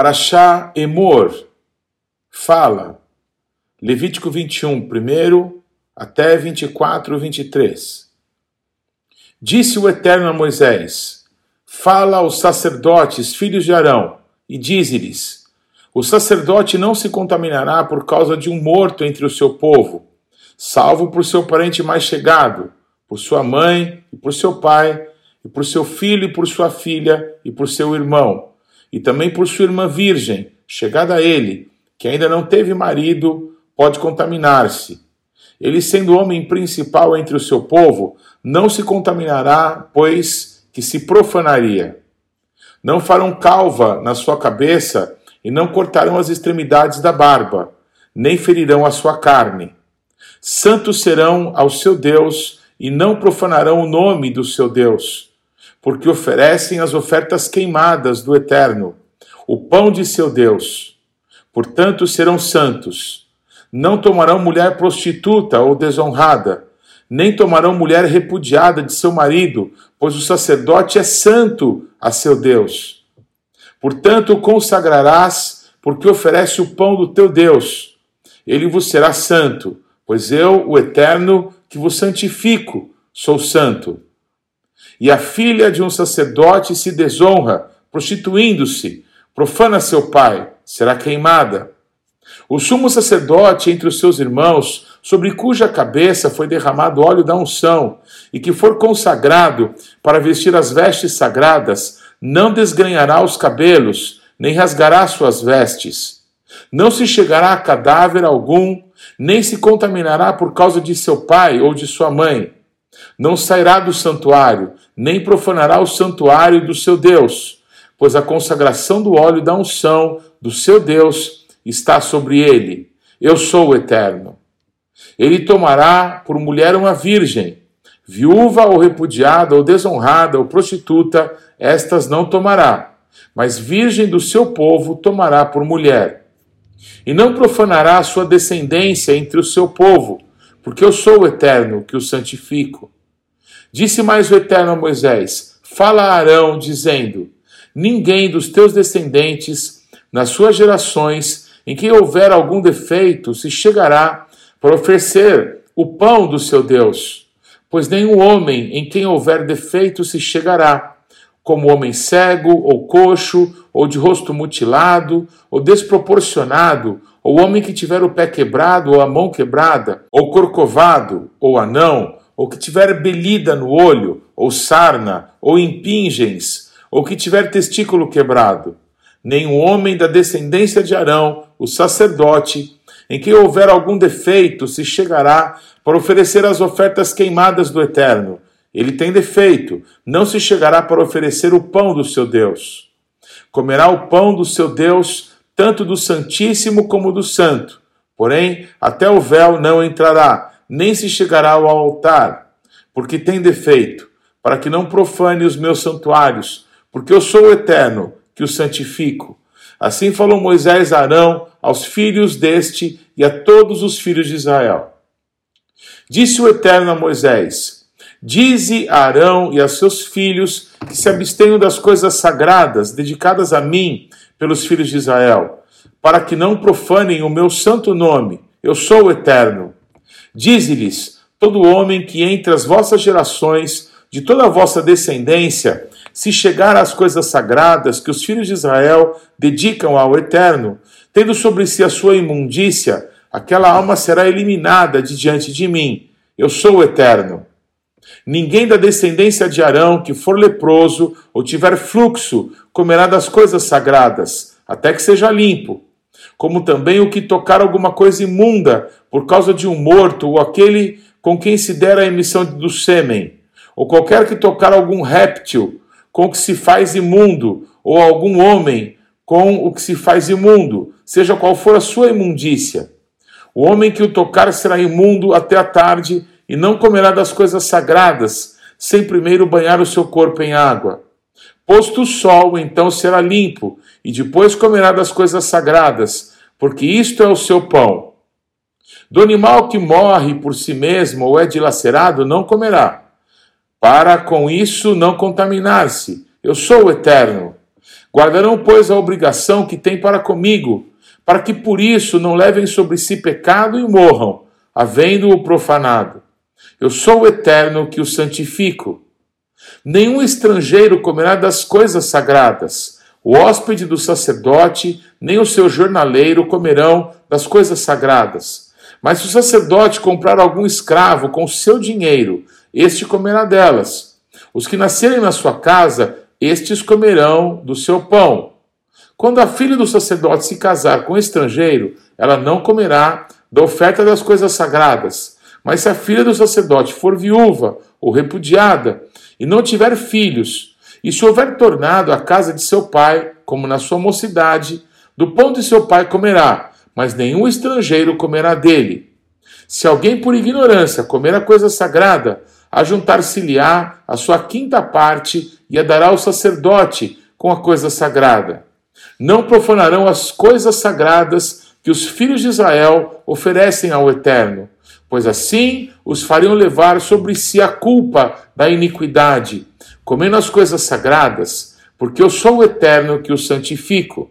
Paraxá Emor fala, Levítico 21, primeiro até 24, 23. Disse o Eterno a Moisés: Fala aos sacerdotes, filhos de Arão, e dize-lhes: O sacerdote não se contaminará por causa de um morto entre o seu povo, salvo por seu parente mais chegado, por sua mãe e por seu pai, e por seu filho e por sua filha e por seu irmão, e também por sua irmã virgem, chegada a ele, que ainda não teve marido, pode contaminar-se. Ele, sendo homem principal entre o seu povo, não se contaminará, pois que se profanaria. Não farão calva na sua cabeça e não cortarão as extremidades da barba, nem ferirão a sua carne. Santos serão ao seu Deus e não profanarão o nome do seu Deus, porque oferecem as ofertas queimadas do Eterno, o pão de seu Deus. Portanto, serão santos. Não tomarão mulher prostituta ou desonrada, nem tomarão mulher repudiada de seu marido, pois o sacerdote é santo a seu Deus. Portanto, consagrarás, porque oferece o pão do teu Deus. Ele vos será santo, pois eu, o Eterno, que vos santifico, sou santo. E a filha de um sacerdote se desonra, prostituindo-se, profana seu pai, será queimada. O sumo sacerdote entre os seus irmãos, sobre cuja cabeça foi derramado óleo da unção, e que for consagrado para vestir as vestes sagradas, não desgrenhará os cabelos, nem rasgará suas vestes. Não se chegará a cadáver algum, nem se contaminará por causa de seu pai ou de sua mãe. Não sairá do santuário, nem profanará o santuário do seu Deus, pois a consagração do óleo da unção do seu Deus está sobre ele. Eu sou o Eterno. Ele tomará por mulher uma virgem, viúva ou repudiada ou desonrada ou prostituta, estas não tomará, mas virgem do seu povo tomará por mulher. E não profanará a sua descendência entre o seu povo, porque eu sou o Eterno que o santifico. Disse mais o Eterno a Moisés: Fala a Arão, dizendo: Ninguém dos teus descendentes, nas suas gerações, em quem houver algum defeito, se chegará para oferecer o pão do seu Deus, pois nenhum homem em quem houver defeito se chegará, como homem cego, ou coxo, ou de rosto mutilado, ou desproporcionado, ou homem que tiver o pé quebrado, ou a mão quebrada, ou corcovado, ou anão, ou que tiver belida no olho, ou sarna, ou impingens, ou que tiver testículo quebrado. Nenhum homem da descendência de Arão, o sacerdote, em que houver algum defeito, se chegará para oferecer as ofertas queimadas do Eterno. Ele tem defeito, não se chegará para oferecer o pão do seu Deus. Comerá o pão do seu Deus, tanto do Santíssimo como do Santo. Porém, até o véu não entrará, nem se chegará ao altar, porque tem defeito, para que não profane os meus santuários, porque eu sou o Eterno, que o santifico. Assim falou Moisés a Arão, aos filhos deste e a todos os filhos de Israel. Disse o Eterno a Moisés: Dize a Arão e a seus filhos que se abstenham das coisas sagradas dedicadas a mim pelos filhos de Israel, para que não profanem o meu santo nome. Eu sou o Eterno. Dize-lhes: todo homem que entre as vossas gerações, de toda a vossa descendência, se chegar às coisas sagradas que os filhos de Israel dedicam ao Eterno, tendo sobre si a sua imundícia, aquela alma será eliminada de diante de mim. Eu sou o Eterno. Ninguém da descendência de Arão que for leproso ou tiver fluxo comerá das coisas sagradas, até que seja limpo. Como também o que tocar alguma coisa imunda por causa de um morto ou aquele com quem se der a emissão do sêmen, ou qualquer que tocar algum réptil com o que se faz imundo, ou algum homem com o que se faz imundo, seja qual for a sua imundícia. O homem que o tocar será imundo até a tarde e não comerá das coisas sagradas, sem primeiro banhar o seu corpo em água. Posto o sol, então será limpo, e depois comerá das coisas sagradas, porque isto é o seu pão. Do animal que morre por si mesmo ou é dilacerado, não comerá para com isso não contaminar-se. Eu sou o eterno. Guardarão, pois, a obrigação que têm para comigo, para que por isso não levem sobre si pecado e morram, havendo-o profanado. Eu sou o eterno que o santifico. Nenhum estrangeiro comerá das coisas sagradas. O hóspede do sacerdote, nem o seu jornaleiro comerão das coisas sagradas. Mas se o sacerdote comprar algum escravo com seu dinheiro, este comerá delas. Os que nascerem na sua casa, estes comerão do seu pão. Quando a filha do sacerdote se casar com um estrangeiro, ela não comerá da oferta das coisas sagradas. Mas se a filha do sacerdote for viúva ou repudiada e não tiver filhos, e se houver tornado a casa de seu pai, como na sua mocidade, do pão de seu pai comerá, mas nenhum estrangeiro comerá dele. Se alguém por ignorância comer a coisa sagrada, ajuntar-se-lhe-á a sua quinta parte e a dará ao sacerdote com a coisa sagrada. Não profanarão as coisas sagradas que os filhos de Israel oferecem ao Eterno, pois assim os fariam levar sobre si a culpa da iniquidade, comendo as coisas sagradas, porque eu sou o Eterno que os santifico.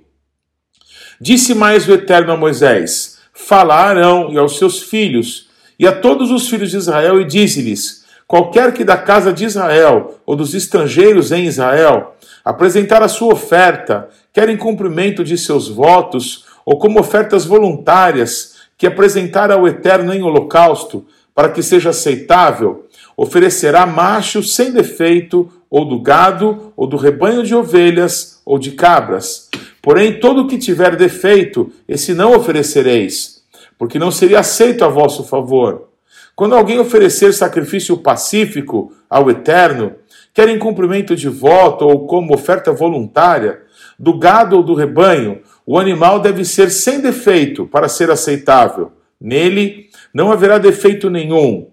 Disse mais o Eterno a Moisés: Fala a Arão e aos seus filhos, e a todos os filhos de Israel, e dize-lhes: Qualquer que da casa de Israel ou dos estrangeiros em Israel apresentar a sua oferta, quer em cumprimento de seus votos, ou como ofertas voluntárias, que apresentar ao Eterno em holocausto, para que seja aceitável, oferecerá macho sem defeito, ou do gado, ou do rebanho de ovelhas, ou de cabras. Porém, todo o que tiver defeito, esse não oferecereis, porque não seria aceito a vosso favor. Quando alguém oferecer sacrifício pacífico ao Eterno, quer em cumprimento de voto ou como oferta voluntária, do gado ou do rebanho, o animal deve ser sem defeito para ser aceitável. Nele não haverá defeito nenhum.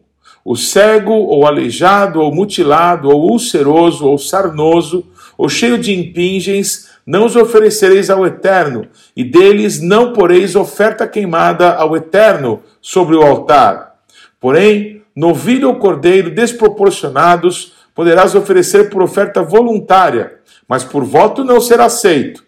O cego, ou aleijado, ou mutilado, ou ulceroso, ou sarnoso, ou cheio de impingens, não os oferecereis ao Eterno, e deles não poreis oferta queimada ao Eterno sobre o altar. Porém, novilho ou cordeiro desproporcionados poderás oferecer por oferta voluntária, mas por voto não será aceito.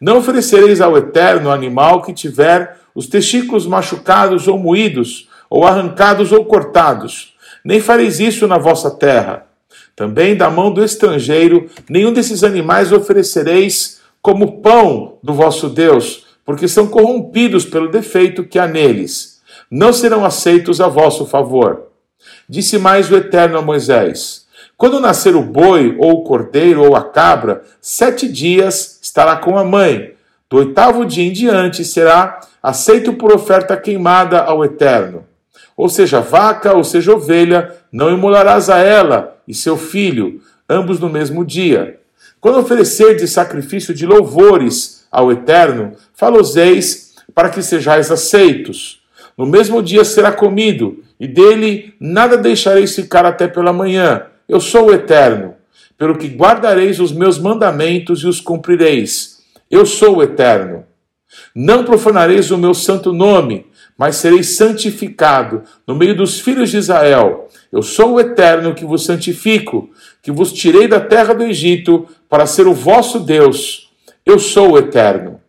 Não oferecereis ao Eterno animal que tiver os testículos machucados ou moídos, ou arrancados ou cortados, nem fareis isso na vossa terra. Também da mão do estrangeiro, nenhum desses animais oferecereis como pão do vosso Deus, porque são corrompidos pelo defeito que há neles não serão aceitos a vosso favor. Disse mais o Eterno a Moisés: Quando nascer o boi, ou o cordeiro, ou a cabra, sete dias estará com a mãe. Do oitavo dia em diante será aceito por oferta queimada ao Eterno. Ou seja, vaca, ou seja, ovelha, não imolarás a ela e seu filho, ambos no mesmo dia. Quando oferecer de sacrifício de louvores ao Eterno, faloseis para que sejais aceitos. No mesmo dia será comido, e dele nada deixareis ficar até pela manhã. Eu sou o Eterno. Pelo que guardareis os meus mandamentos e os cumprireis. Eu sou o Eterno. Não profanareis o meu santo nome, mas sereis santificado no meio dos filhos de Israel. Eu sou o Eterno que vos santifico, que vos tirei da terra do Egito para ser o vosso Deus. Eu sou o Eterno.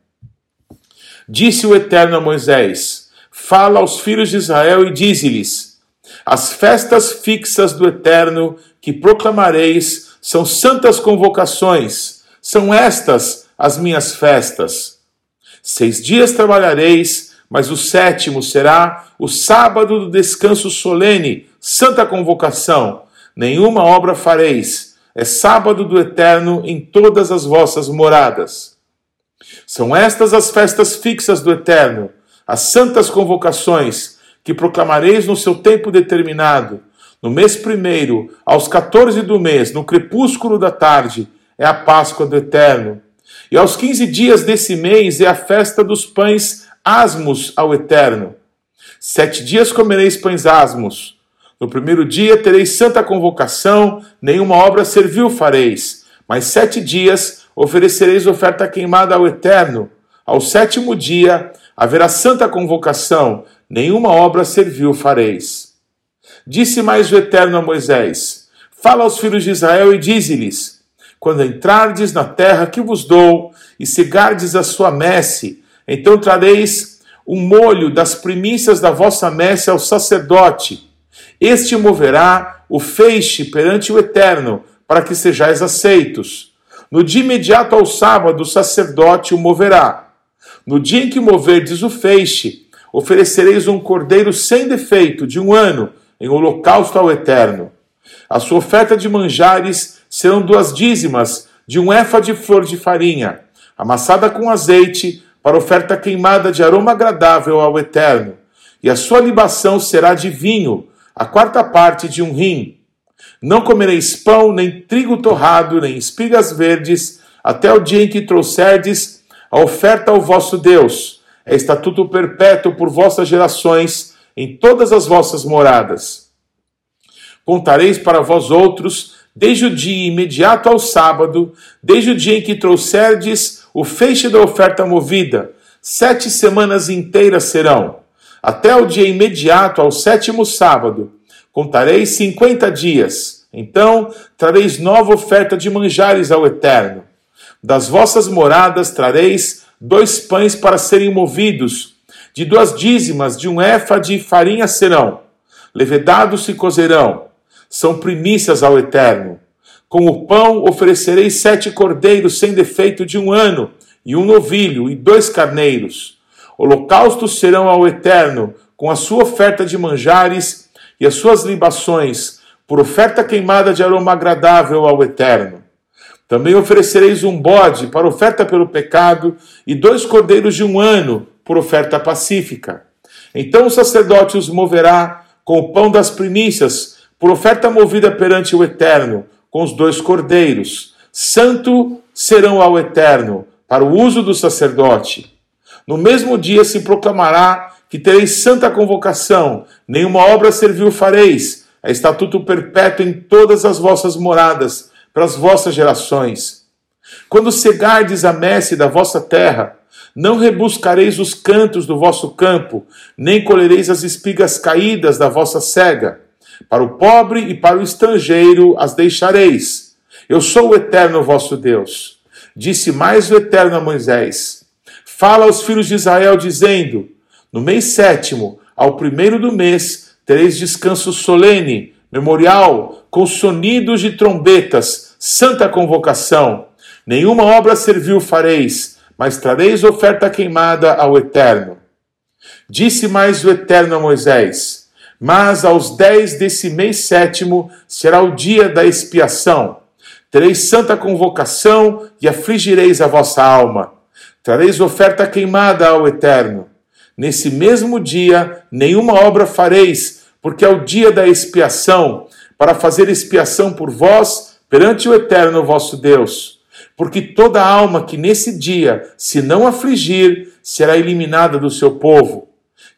Disse o Eterno a Moisés: fala aos filhos de Israel e dize-lhes: As festas fixas do Eterno que proclamareis são santas convocações, são estas as minhas festas. Seis dias trabalhareis, mas o sétimo será o sábado do descanso solene, santa convocação. Nenhuma obra fareis. É sábado do eterno em todas as vossas moradas. São estas as festas fixas do eterno, as santas convocações que proclamareis no seu tempo determinado, no mês primeiro, aos 14 do mês, no crepúsculo da tarde, é a Páscoa do Eterno. E aos 15 dias desse mês é a festa dos pães asmos ao Eterno. Sete dias comereis pães asmos. No primeiro dia tereis santa convocação, nenhuma obra servil fareis. Mas sete dias oferecereis oferta queimada ao Eterno. Ao sétimo dia haverá santa convocação, nenhuma obra servil fareis. Disse mais o Eterno a Moisés: Fala aos filhos de Israel e dize-lhes: quando entrardes na terra que vos dou e cegardes a sua messe, então trareis um molho das primícias da vossa messe ao sacerdote. Este moverá o feixe perante o Eterno, para que sejais aceitos. No dia imediato ao sábado, o sacerdote o moverá. No dia em que moverdes o feixe, oferecereis um cordeiro sem defeito de um ano em holocausto ao Eterno. A sua oferta de manjares serão duas dízimas de um éfa de flor de farinha, amassada com azeite, para oferta queimada de aroma agradável ao Eterno. E a sua libação será de vinho, a quarta parte de um rim. Não comereis pão, nem trigo torrado, nem espigas verdes, até o dia em que trouxerdes a oferta ao vosso Deus. É estatuto perpétuo por vossas gerações, em todas as vossas moradas. Contareis para vós outros, desde o dia imediato ao sábado, desde o dia em que trouxerdes o feixe da oferta movida, sete semanas inteiras serão, até o dia imediato ao sétimo sábado, contareis cinquenta dias. Então trareis nova oferta de manjares ao Eterno. Das vossas moradas trareis dois pães para serem movidos, de duas dízimas de um éfa de farinha serão, levedados se cozerão, são primícias ao Eterno. Com o pão oferecereis sete cordeiros sem defeito de um ano, e um novilho, e dois carneiros. Holocaustos serão ao Eterno, com a sua oferta de manjares e as suas libações, por oferta queimada de aroma agradável ao Eterno. Também oferecereis um bode para oferta pelo pecado, e dois cordeiros de um ano, por oferta pacífica. Então o sacerdote os moverá com o pão das primícias, por oferta movida perante o Eterno, com os dois cordeiros. Santo serão ao Eterno, para o uso do sacerdote. No mesmo dia se proclamará que tereis santa convocação, nenhuma obra servil fareis, é estatuto perpétuo em todas as vossas moradas, para as vossas gerações. Quando cegardes a messe da vossa terra, não rebuscareis os cantos do vosso campo, nem colhereis as espigas caídas da vossa cega para o pobre e para o estrangeiro as deixareis. Eu sou o eterno vosso Deus. Disse mais o eterno a Moisés: Fala aos filhos de Israel, dizendo: No mês sétimo, ao primeiro do mês, tereis descanso solene, memorial, com sonidos de trombetas, santa convocação. Nenhuma obra servil fareis, mas trareis oferta queimada ao Eterno. Disse mais o Eterno a Moisés: mas aos dez desse mês sétimo será o dia da expiação. Tereis santa convocação e afligireis a vossa alma. Trareis oferta queimada ao Eterno. Nesse mesmo dia, nenhuma obra fareis, porque é o dia da expiação, para fazer expiação por vós perante o Eterno vosso Deus. Porque toda alma que nesse dia se não afligir será eliminada do seu povo.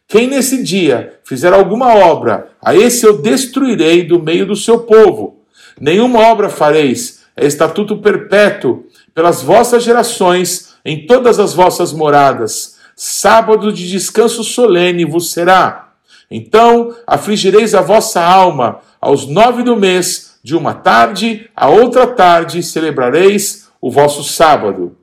Quem nesse dia fizer alguma obra, a esse eu destruirei do meio do seu povo. Nenhuma obra fareis, é estatuto perpétuo pelas vossas gerações, em todas as vossas moradas. Sábado de descanso solene vos será. Então afligireis a vossa alma, aos nove do mês, de uma tarde a outra tarde celebrareis o vosso sábado.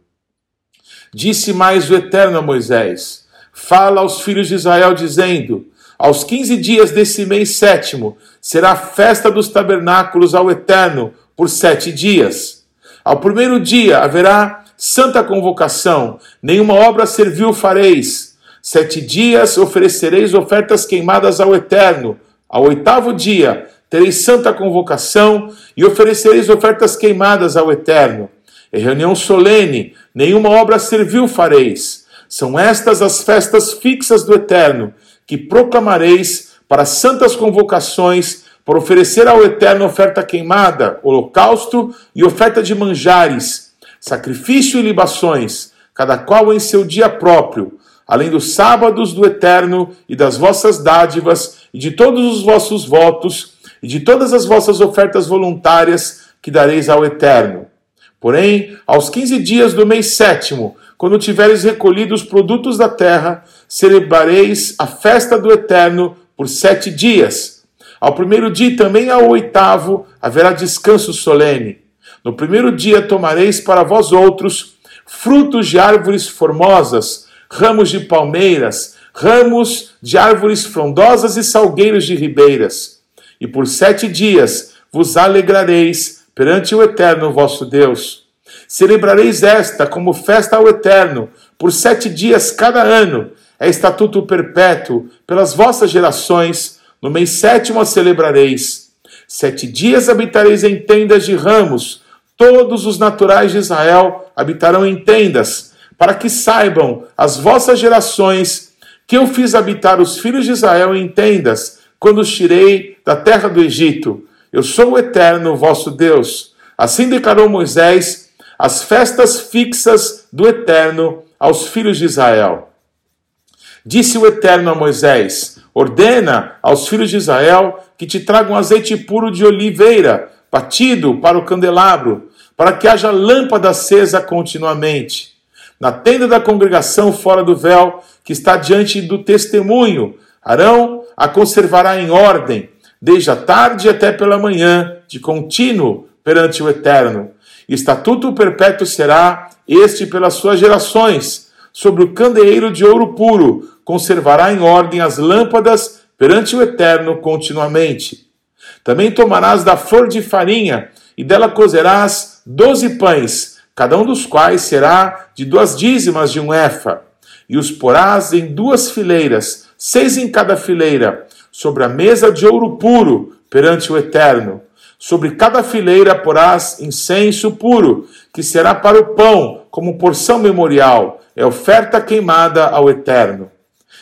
Disse mais o Eterno a Moisés: fala aos filhos de Israel, dizendo: Aos quinze dias desse mês sétimo será a festa dos tabernáculos ao Eterno por sete dias. Ao primeiro dia haverá santa convocação, nenhuma obra servil fareis. Sete dias oferecereis ofertas queimadas ao Eterno. Ao oitavo dia tereis santa convocação e oferecereis ofertas queimadas ao Eterno. Em reunião solene, nenhuma obra servil fareis são estas as festas fixas do Eterno, que proclamareis para santas convocações, para oferecer ao Eterno oferta queimada, holocausto e oferta de manjares, sacrifício e libações, cada qual em seu dia próprio, além dos sábados do Eterno e das vossas dádivas e de todos os vossos votos e de todas as vossas ofertas voluntárias que dareis ao Eterno. Porém, aos quinze dias do mês sétimo, quando tiveres recolhido os produtos da terra, celebrareis a festa do Eterno por sete dias. Ao primeiro dia e também ao oitavo haverá descanso solene. No primeiro dia tomareis para vós outros frutos de árvores formosas, ramos de palmeiras, ramos de árvores frondosas e salgueiros de ribeiras. E por sete dias vos alegrareis perante o Eterno vosso Deus. Celebrareis esta como festa ao Eterno, por sete dias cada ano, é estatuto perpétuo pelas vossas gerações. No mês sétimo a celebrareis. Sete dias habitareis em tendas de ramos, todos os naturais de Israel habitarão em tendas, para que saibam as vossas gerações que eu fiz habitar os filhos de Israel em tendas, quando os tirei da terra do Egito. Eu sou o eterno vosso Deus. Assim declarou Moisés as festas fixas do eterno aos filhos de Israel. Disse o eterno a Moisés: Ordena aos filhos de Israel que te tragam azeite puro de oliveira, batido para o candelabro, para que haja lâmpada acesa continuamente. Na tenda da congregação fora do véu, que está diante do testemunho, Arão a conservará em ordem, desde a tarde até pela manhã, de contínuo perante o Eterno. Estatuto perpétuo será este pelas suas gerações. Sobre o candeeiro de ouro puro conservará em ordem as lâmpadas perante o Eterno continuamente. Também tomarás da flor de farinha e dela cozerás doze pães, cada um dos quais será de duas dízimas de um efa, e os porás em duas fileiras, seis em cada fileira, sobre a mesa de ouro puro perante o Eterno. Sobre cada fileira porás incenso puro, que será para o pão, como porção memorial, é oferta queimada ao Eterno.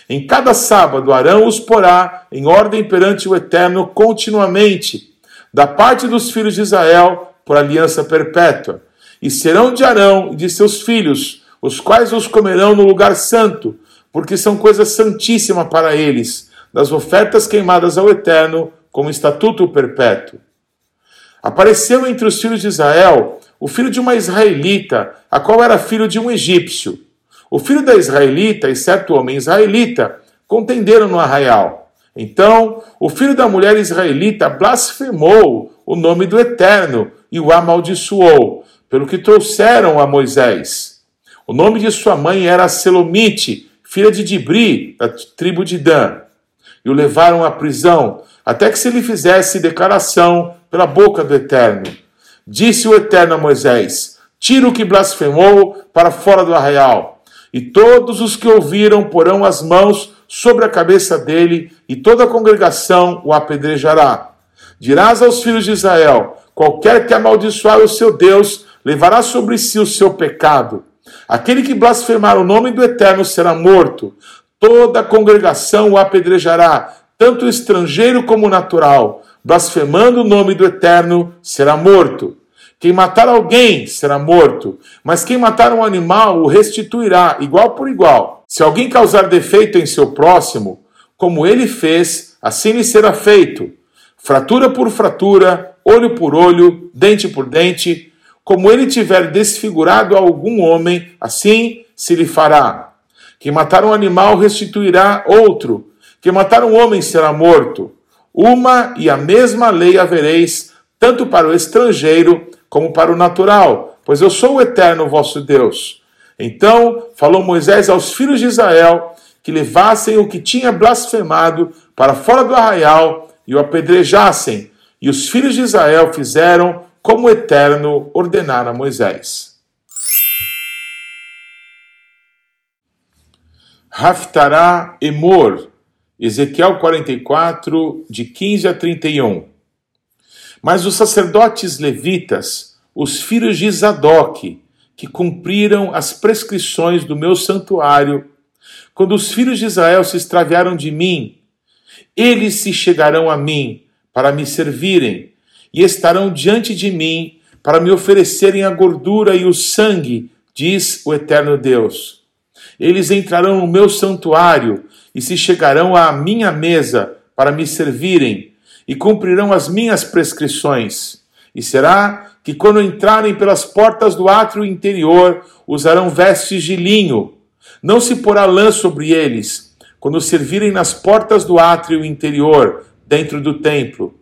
Em cada sábado Arão os porá em ordem perante o Eterno continuamente, da parte dos filhos de Israel, por aliança perpétua, e serão de Arão e de seus filhos, os quais os comerão no lugar santo, porque são coisa santíssima para eles, das ofertas queimadas ao Eterno, como estatuto perpétuo. Apareceu entre os filhos de Israel o filho de uma israelita, a qual era filho de um egípcio. O filho da israelita e certo homem israelita contenderam no arraial. Então, o filho da mulher israelita blasfemou o nome do Eterno e o amaldiçoou, pelo que trouxeram a Moisés. O nome de sua mãe era Selomite, filha de Dibri, da tribo de Dan. E o levaram à prisão, até que se lhe fizesse declaração pela boca do Eterno. Disse o Eterno a Moisés: Tira o que blasfemou para fora do arraial. E todos os que ouviram porão as mãos sobre a cabeça dele, e toda a congregação o apedrejará. Dirás aos filhos de Israel: Qualquer que amaldiçoar o seu Deus levará sobre si o seu pecado. Aquele que blasfemar o nome do Eterno será morto. Toda a congregação o apedrejará, tanto estrangeiro como natural. Blasfemando o nome do Eterno será morto. Quem matar alguém será morto, mas quem matar um animal o restituirá, igual por igual. Se alguém causar defeito em seu próximo, como ele fez, assim lhe será feito. Fratura por fratura, olho por olho, dente por dente, como ele tiver desfigurado algum homem, assim se lhe fará. Quem matar um animal restituirá outro. Quem matar um homem será morto. Uma e a mesma lei havereis, tanto para o estrangeiro como para o natural, pois eu sou o eterno vosso Deus. Então falou Moisés aos filhos de Israel que levassem o que tinha blasfemado para fora do arraial e o apedrejassem, e os filhos de Israel fizeram como o Eterno ordenara a Moisés. Haftará Emor, Ezequiel 44, de 15 a 31. Mas os sacerdotes levitas, os filhos de Zadok, que cumpriram as prescrições do meu santuário, quando os filhos de Israel se extraviaram de mim, eles se chegarão a mim para me servirem, e estarão diante de mim para me oferecerem a gordura e o sangue, diz o eterno Deus. Eles entrarão no meu santuário e se chegarão à minha mesa para me servirem e cumprirão as minhas prescrições. E será que quando entrarem pelas portas do átrio interior, usarão vestes de linho. Não se porá lã sobre eles, quando servirem nas portas do átrio interior, dentro do templo.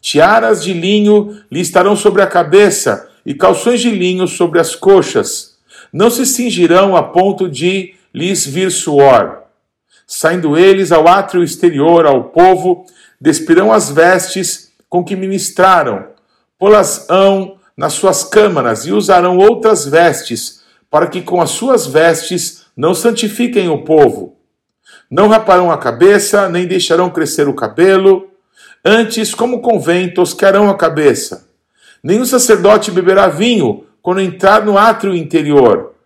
Tiaras de linho lhe estarão sobre a cabeça, e calções de linho sobre as coxas. Não se cingirão a ponto de lhes vir suor. Saindo eles ao átrio exterior, ao povo, despirão as vestes com que ministraram, pô-las-ão nas suas câmaras e usarão outras vestes, para que com as suas vestes não santifiquem o povo. Não raparão a cabeça, nem deixarão crescer o cabelo, antes, como convém, toscarão a cabeça. O sacerdote beberá vinho quando entrar no átrio interior.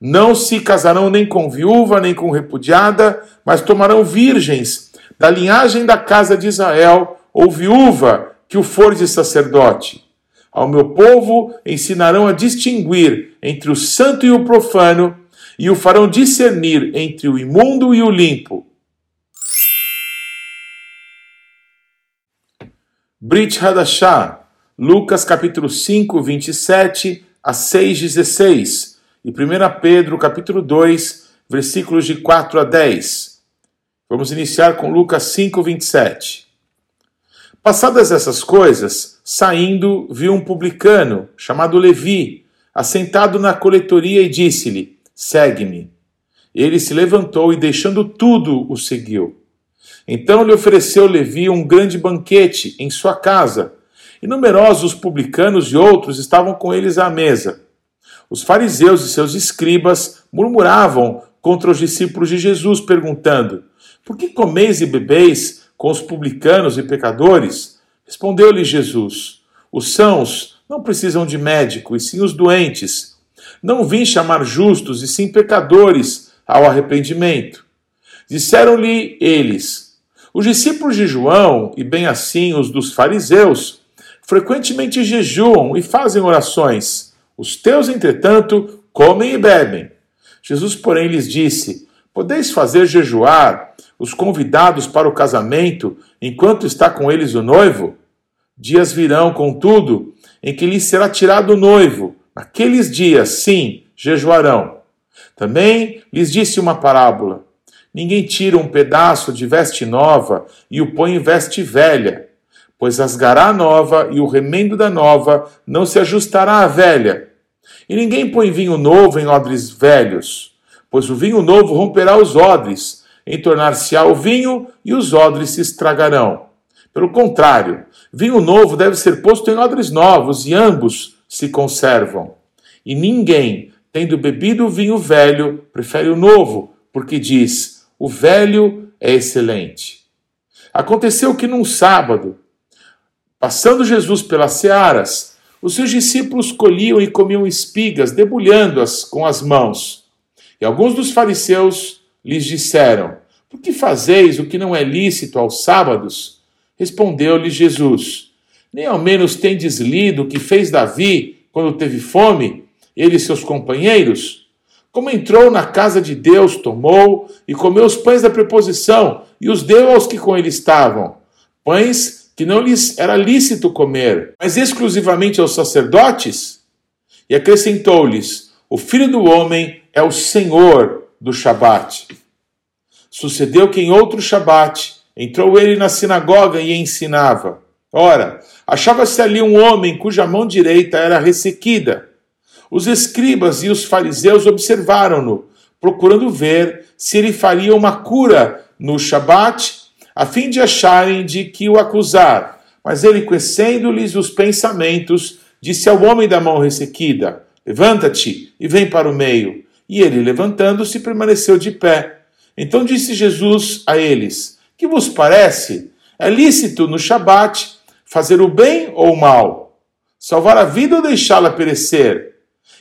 Não se casarão nem com viúva, nem com repudiada, mas tomarão virgens da linhagem da casa de Israel, ou viúva que o for de sacerdote. Ao meu povo ensinarão a distinguir entre o santo e o profano, e o farão discernir entre o imundo e o limpo. Brit Hadashah, Lucas capítulo 5, 27 a 6, 16 e 1 Pedro capítulo 2, versículos de 4 a 10. Vamos iniciar com Lucas 5, 27. Passadas essas coisas, saindo, viu um publicano, chamado Levi, assentado na coletoria e disse-lhe: Segue-me. Ele se levantou e, deixando tudo, o seguiu. Então lhe ofereceu Levi um grande banquete em sua casa, e numerosos publicanos e outros estavam com eles à mesa. Os fariseus e seus escribas murmuravam contra os discípulos de Jesus, perguntando: Por que comeis e bebeis com os publicanos e pecadores? Respondeu-lhe Jesus: Os sãos não precisam de médico, e sim os doentes. Não vim chamar justos, e sim pecadores ao arrependimento. Disseram-lhe eles: Os discípulos de João, e bem assim os dos fariseus, frequentemente jejuam e fazem orações. Os teus, entretanto, comem e bebem. Jesus, porém, lhes disse: Podeis fazer jejuar os convidados para o casamento enquanto está com eles o noivo? Dias virão, contudo, em que lhes será tirado o noivo Naqueles dias, sim, jejuarão. Também lhes disse uma parábola: Ninguém tira um pedaço de veste nova e o põe em veste velha, pois rasgará a nova e o remendo da nova não se ajustará à velha. E ninguém põe vinho novo em odres velhos, pois o vinho novo romperá os odres, em tornar-se-á o vinho e os odres se estragarão. Pelo contrário, vinho novo deve ser posto em odres novos e ambos se conservam. E ninguém, tendo bebido o vinho velho, prefere o novo, porque diz: o velho é excelente. Aconteceu que num sábado, passando Jesus pelas searas, os seus discípulos colhiam e comiam espigas, debulhando-as com as mãos. E alguns dos fariseus lhes disseram: Por que fazeis o que não é lícito aos sábados? Respondeu-lhe Jesus: nem ao menos tendes lido o que fez Davi quando teve fome, ele e seus companheiros? Como entrou na casa de Deus, tomou e comeu os pães da preposição e os deu aos que com ele estavam. Pães que não lhes era lícito comer, mas exclusivamente aos sacerdotes? E acrescentou-lhes: O filho do homem é o senhor do Shabat. Sucedeu que em outro Shabat entrou ele na sinagoga e ensinava. Ora, achava-se ali um homem cuja mão direita era ressequida. Os escribas e os fariseus observaram-no, procurando ver se ele faria uma cura no Shabat, a fim de acharem de que o acusar. Mas ele, conhecendo-lhes os pensamentos, disse ao homem da mão ressequida: Levanta-te e vem para o meio. E ele, levantando-se, permaneceu de pé. Então disse Jesus a eles: Que vos parece? É lícito no Shabat fazer o bem ou o mal, salvar a vida ou deixá-la perecer.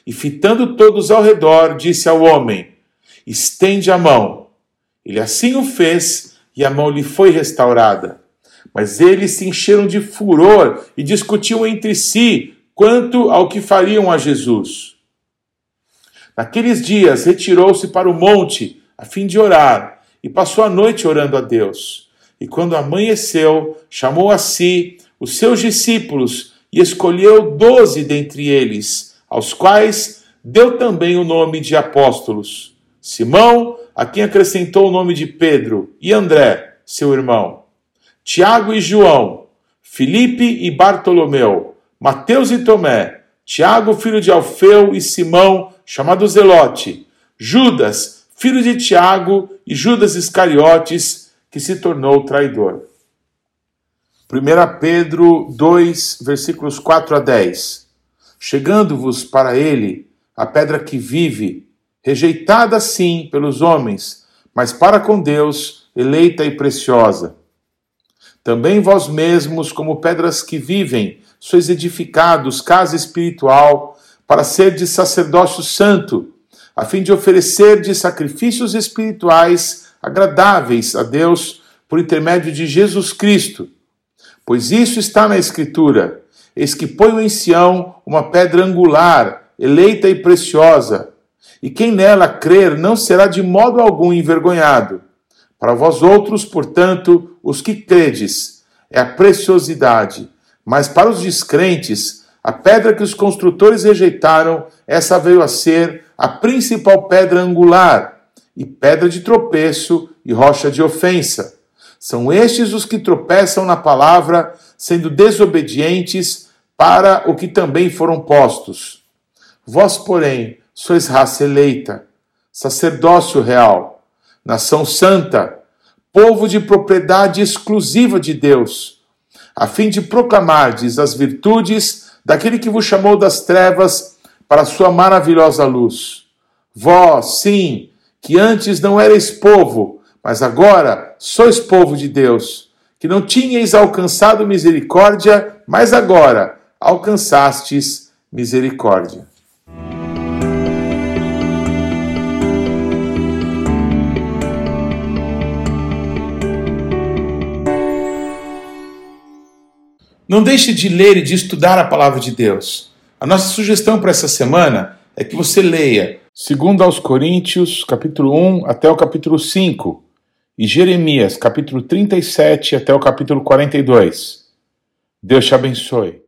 E fitando todos ao redor, disse ao homem: Estende a mão. Ele assim o fez, e a mão lhe foi restaurada. Mas eles se encheram de furor e discutiam entre si quanto ao que fariam a Jesus. Naqueles dias retirou-se para o monte a fim de orar e passou a noite orando a Deus. E quando amanheceu, chamou a si os seus discípulos e escolheu doze dentre eles, aos quais deu também o nome de apóstolos: Simão, a quem acrescentou o nome de Pedro, e André, seu irmão, Tiago e João, Filipe e Bartolomeu, Mateus e Tomé, Tiago, filho de Alfeu, e Simão, chamado Zelote, Judas, filho de Tiago, e Judas Iscariotes, que se tornou traidor. 1 Pedro 2, versículos 4 a 10. Chegando-vos para ele a pedra que vive, rejeitada sim pelos homens, mas para com Deus eleita e preciosa. Também vós mesmos, como pedras que vivem, sois edificados casa espiritual, para ser de sacerdócio santo, a fim de oferecer de sacrifícios espirituais agradáveis a Deus por intermédio de Jesus Cristo Pois isso está na Escritura: Eis que ponho em Sião uma pedra angular, eleita e preciosa, e quem nela crer não será de modo algum envergonhado. Para vós outros, portanto, os que credes, é a preciosidade, mas para os descrentes, a pedra que os construtores rejeitaram, essa veio a ser a principal pedra angular, e pedra de tropeço e rocha de ofensa são estes os que tropeçam na palavra, sendo desobedientes para o que também foram postos. Vós, porém, sois raça eleita, sacerdócio real, nação santa, povo de propriedade exclusiva de Deus, a fim de proclamardes as virtudes daquele que vos chamou das trevas para a sua maravilhosa luz. Vós, sim, que antes não erais povo, mas agora sois povo de Deus, que não tinhais alcançado misericórdia, mas agora alcançastes misericórdia. Não deixe de ler e de estudar a palavra de Deus. A nossa sugestão para essa semana é que você leia, segundo aos Coríntios, capítulo 1 até o capítulo 5 e Jeremias, capítulo 37 até o capítulo 42. Deus te abençoe.